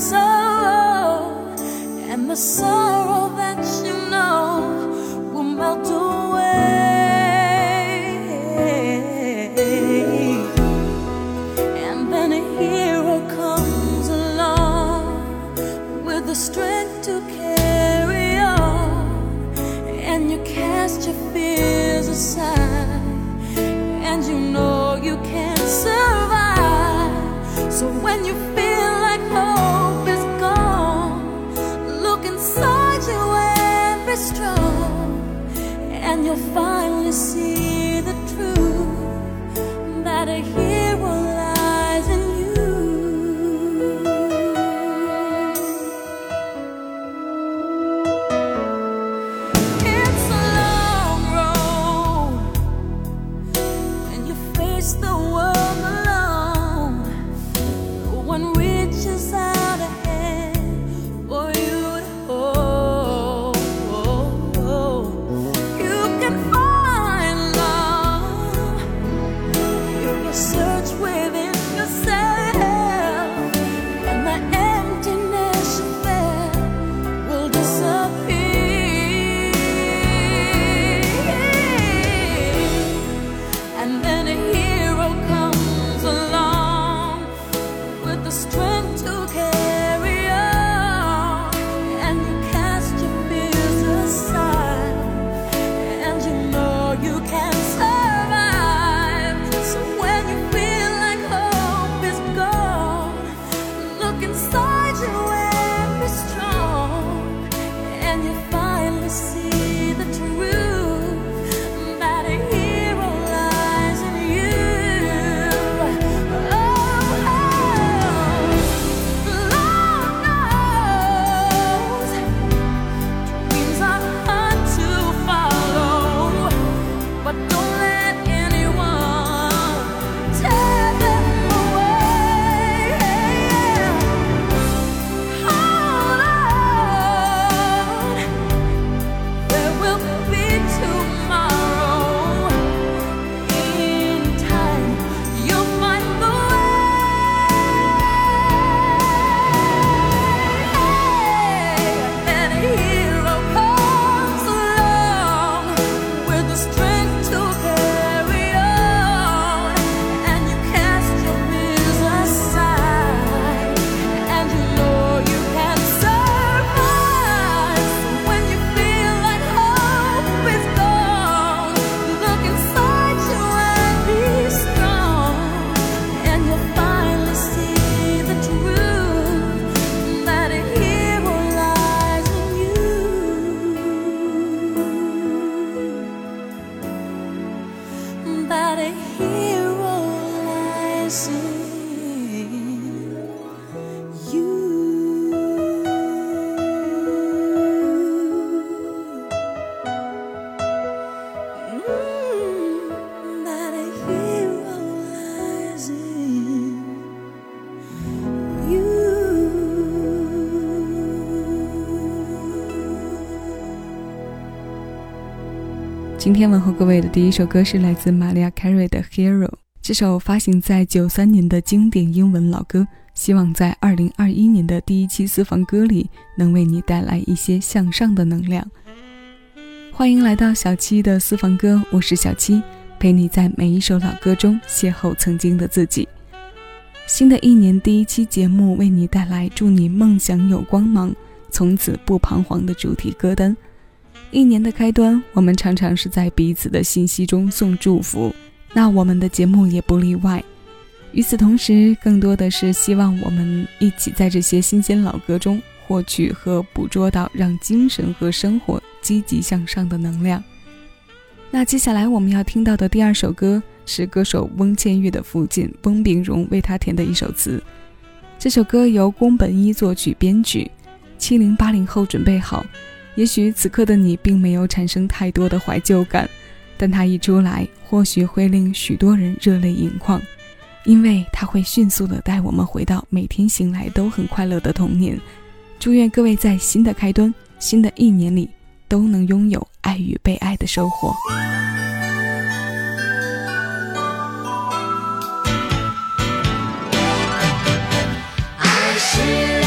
so you'll finally see the truth that a That a hero lies 天问候各位的第一首歌是来自玛利亚·凯瑞的《Hero》。这首发行在九三年的经典英文老歌，希望在二零二一年的第一期私房歌里能为你带来一些向上的能量。欢迎来到小七的私房歌，我是小七，陪你在每一首老歌中邂逅曾经的自己。新的一年第一期节目为你带来“祝你梦想有光芒，从此不彷徨”的主题歌单。一年的开端，我们常常是在彼此的信息中送祝福，那我们的节目也不例外。与此同时，更多的是希望我们一起在这些新鲜老歌中获取和捕捉到让精神和生活积极向上的能量。那接下来我们要听到的第二首歌是歌手翁倩玉的父亲翁炳荣为她填的一首词。这首歌由宫本一作曲编曲。七零八零后准备好，也许此刻的你并没有产生太多的怀旧感，但它一出来，或许会令许多人热泪盈眶，因为它会迅速的带我们回到每天醒来都很快乐的童年。祝愿各位在新的开端、新的一年里。都能拥有爱与被爱的收获。四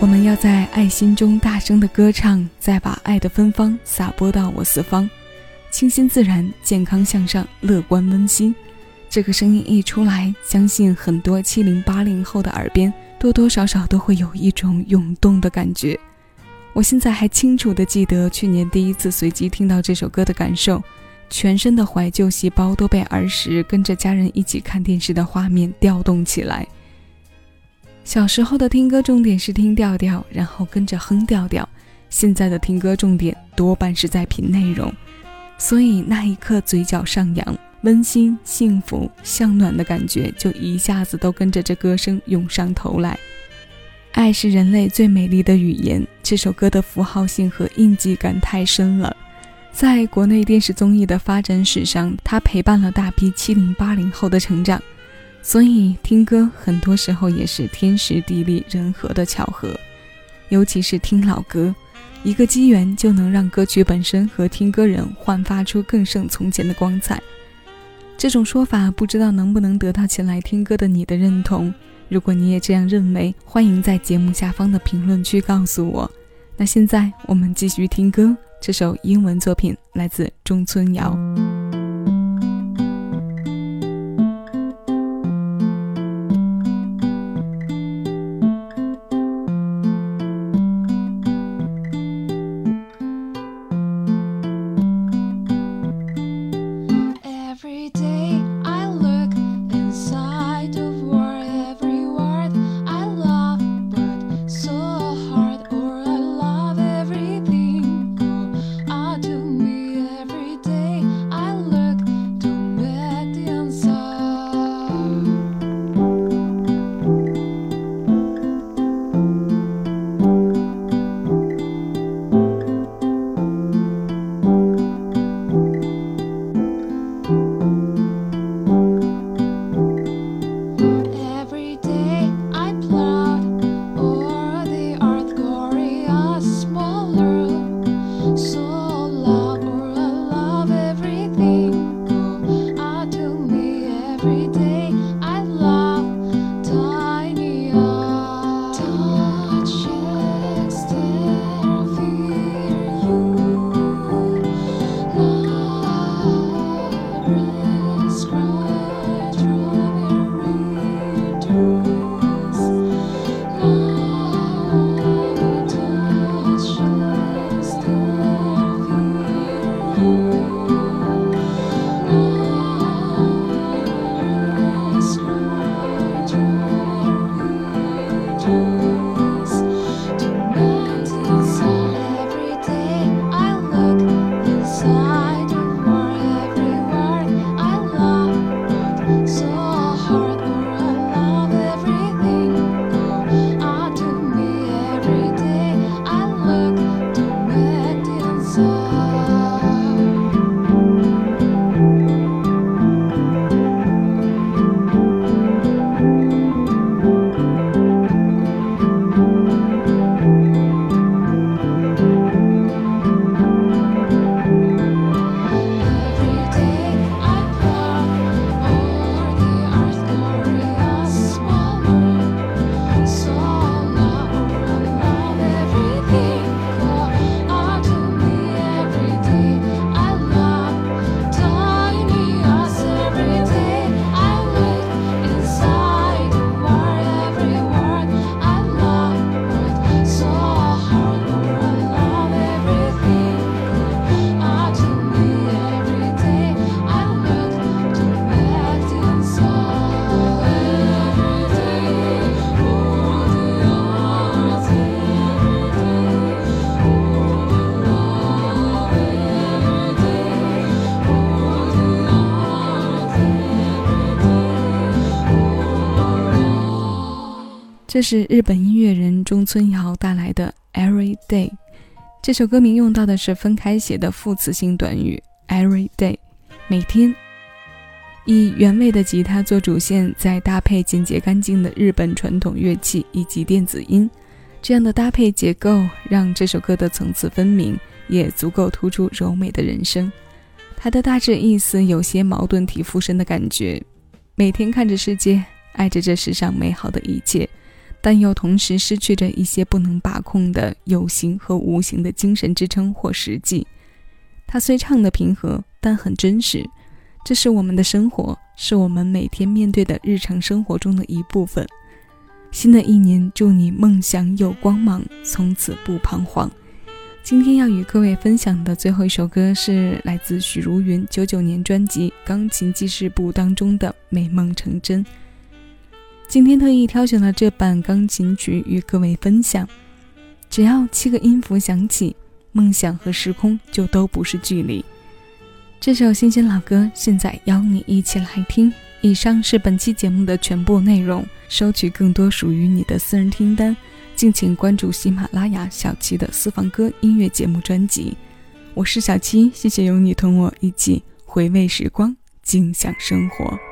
我们要在爱心中大声的歌唱，再把爱的芬芳撒播到我四方，清新自然，健康向上，乐观温馨。这个声音一出来，相信很多七零八零后的耳边多多少少都会有一种涌动的感觉。我现在还清楚的记得去年第一次随机听到这首歌的感受，全身的怀旧细胞都被儿时跟着家人一起看电视的画面调动起来。小时候的听歌重点是听调调，然后跟着哼调调。现在的听歌重点多半是在品内容，所以那一刻嘴角上扬，温馨、幸福、向暖的感觉就一下子都跟着这歌声涌上头来。爱是人类最美丽的语言，这首歌的符号性和印记感太深了。在国内电视综艺的发展史上，它陪伴了大批七零八零后的成长，所以听歌很多时候也是天时地利人和的巧合。尤其是听老歌，一个机缘就能让歌曲本身和听歌人焕发出更胜从前的光彩。这种说法不知道能不能得到前来听歌的你的认同。如果你也这样认为，欢迎在节目下方的评论区告诉我。那现在我们继续听歌，这首英文作品来自中村遥。这是日本音乐人中村遥带来的《Every Day》。这首歌名用到的是分开写的副词性短语 “every day”，每天。以原味的吉他做主线，再搭配简洁干净的日本传统乐器以及电子音，这样的搭配结构让这首歌的层次分明，也足够突出柔美的人声。它的大致意思有些矛盾体附身的感觉：每天看着世界，爱着这世上美好的一切。但又同时失去着一些不能把控的有形和无形的精神支撑或实际。它虽唱得平和，但很真实。这是我们的生活，是我们每天面对的日常生活中的一部分。新的一年，祝你梦想有光芒，从此不彷徨。今天要与各位分享的最后一首歌是来自许茹芸九九年专辑《钢琴记事簿》当中的《美梦成真》。今天特意挑选了这版钢琴曲与各位分享。只要七个音符响起，梦想和时空就都不是距离。这首新鲜老歌，现在邀你一起来听。以上是本期节目的全部内容。收取更多属于你的私人听单，敬请关注喜马拉雅小七的私房歌音乐节目专辑。我是小七，谢谢有你同我一起回味时光，静享生活。